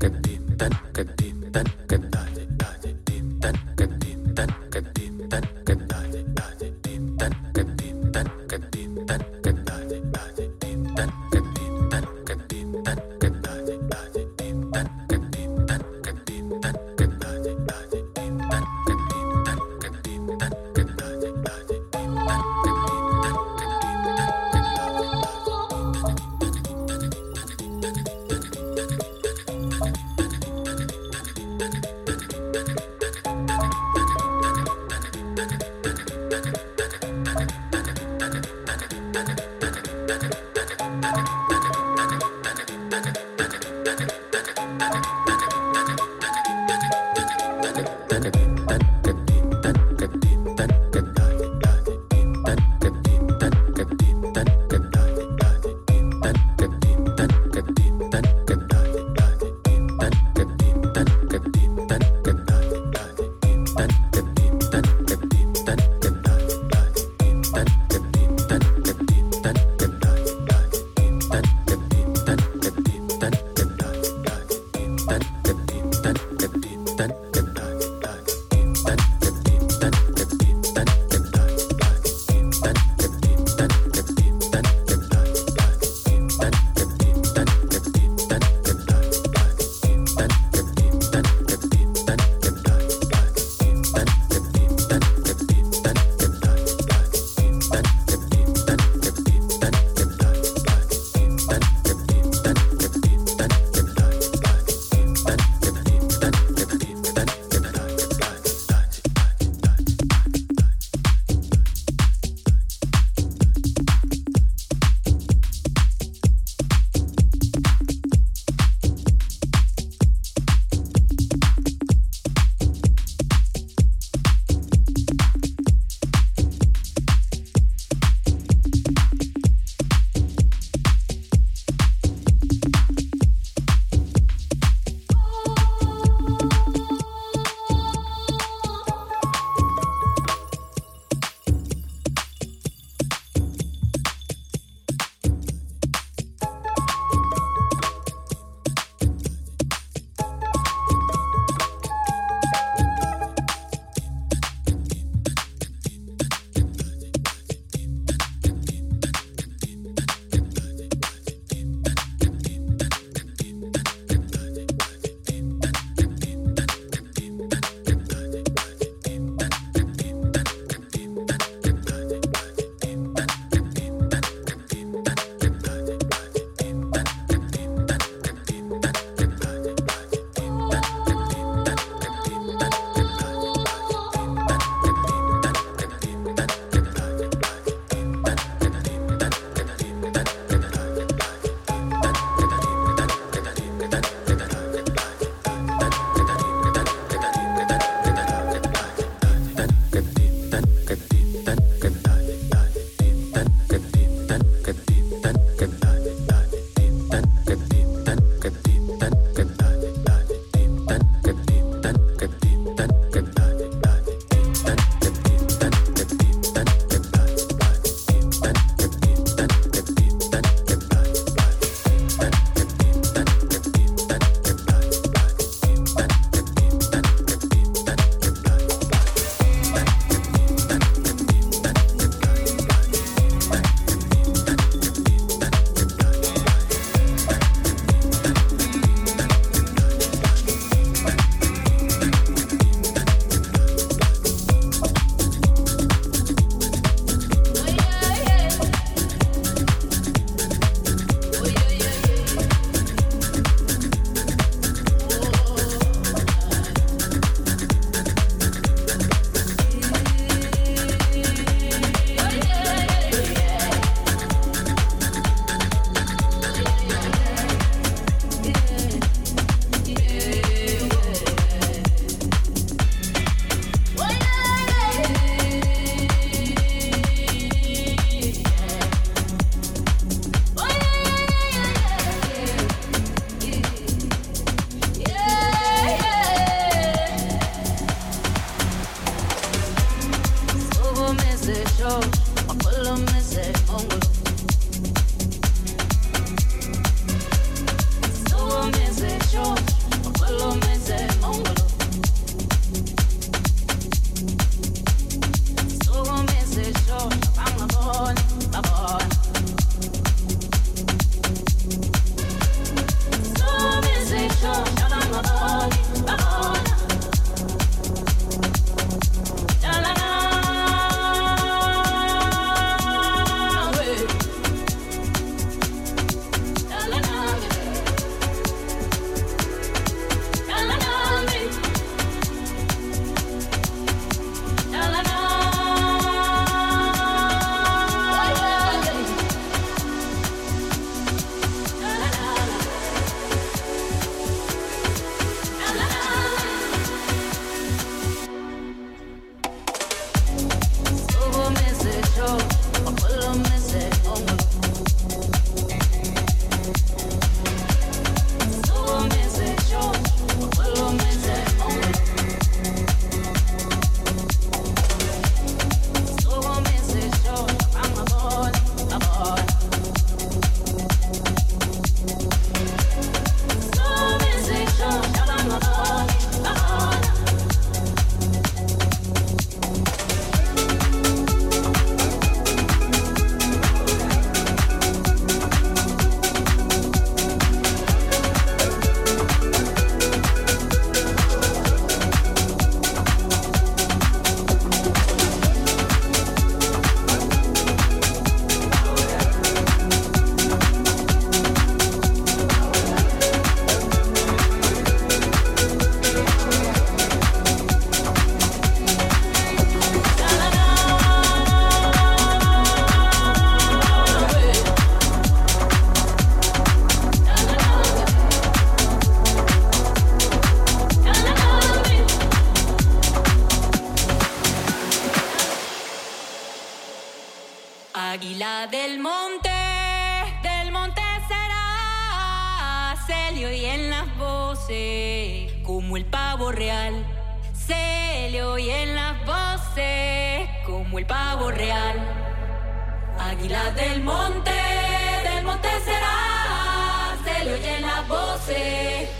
dun dun dun dun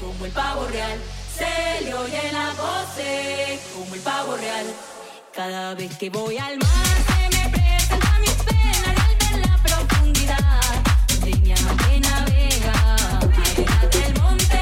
como el pavo real. Se le oye la voce, como el pavo real. Cada vez que voy al mar se me presenta mi al ver la profundidad. Leña que navega, del monte.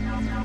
No, no, no, no,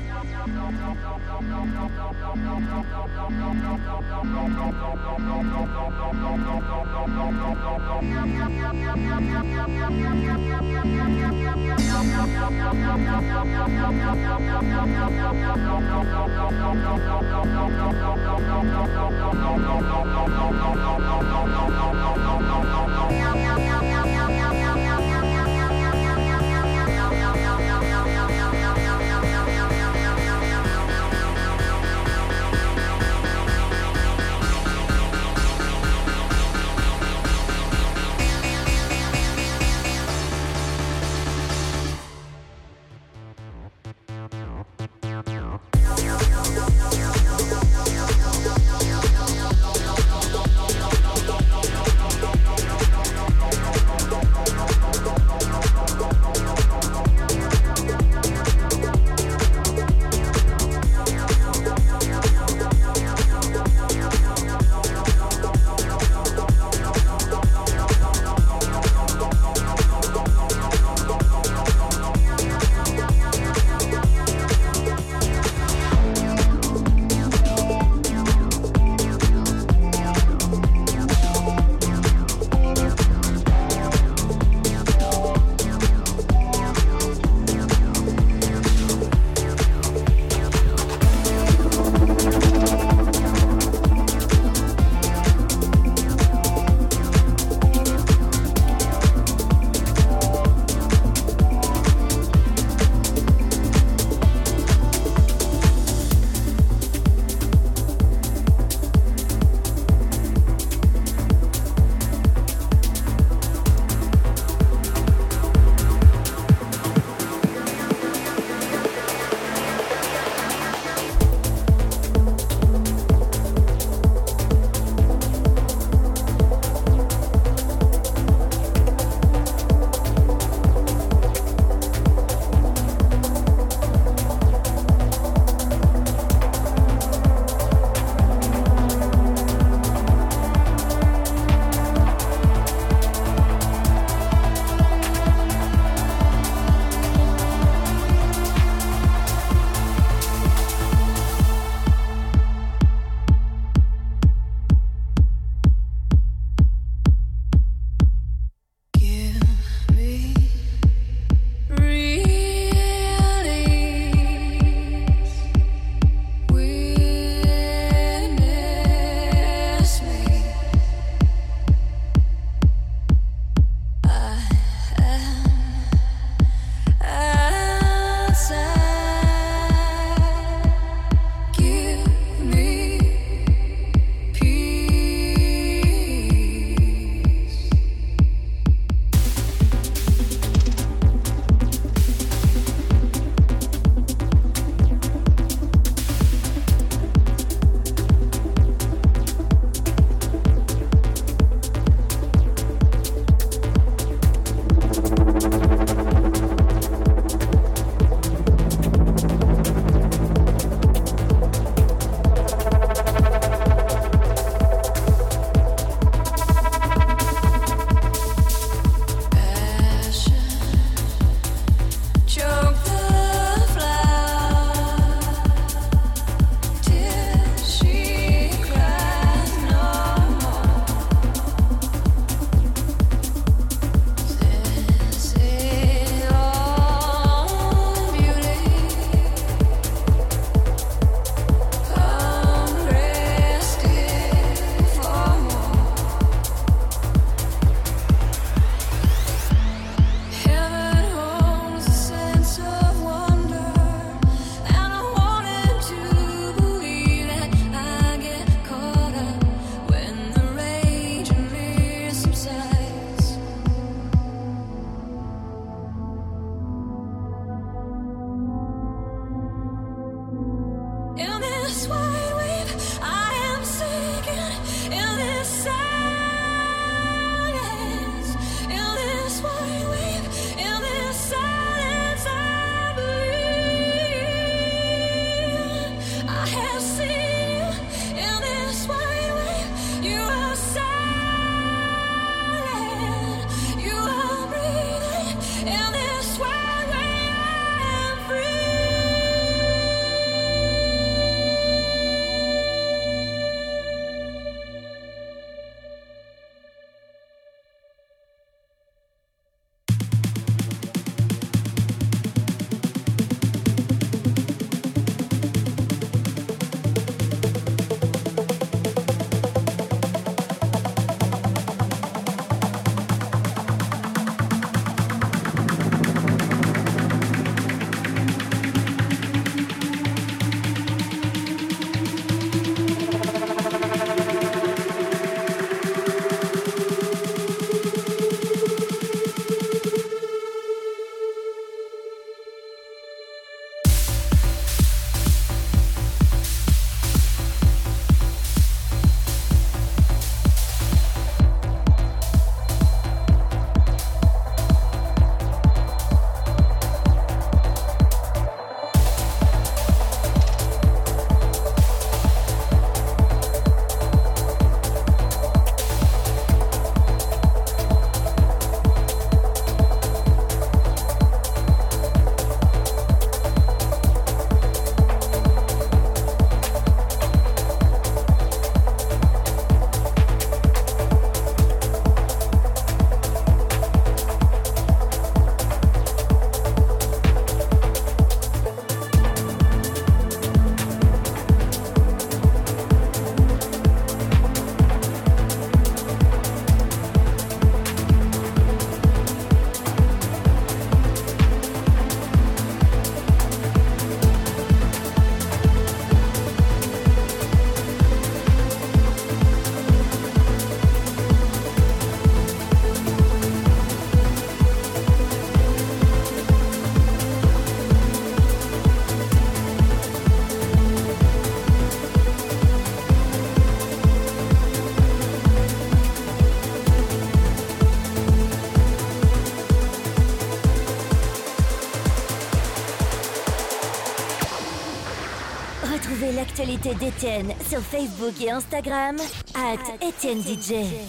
d'Etienne d'Étienne sur Facebook et Instagram, at Étienne DJ.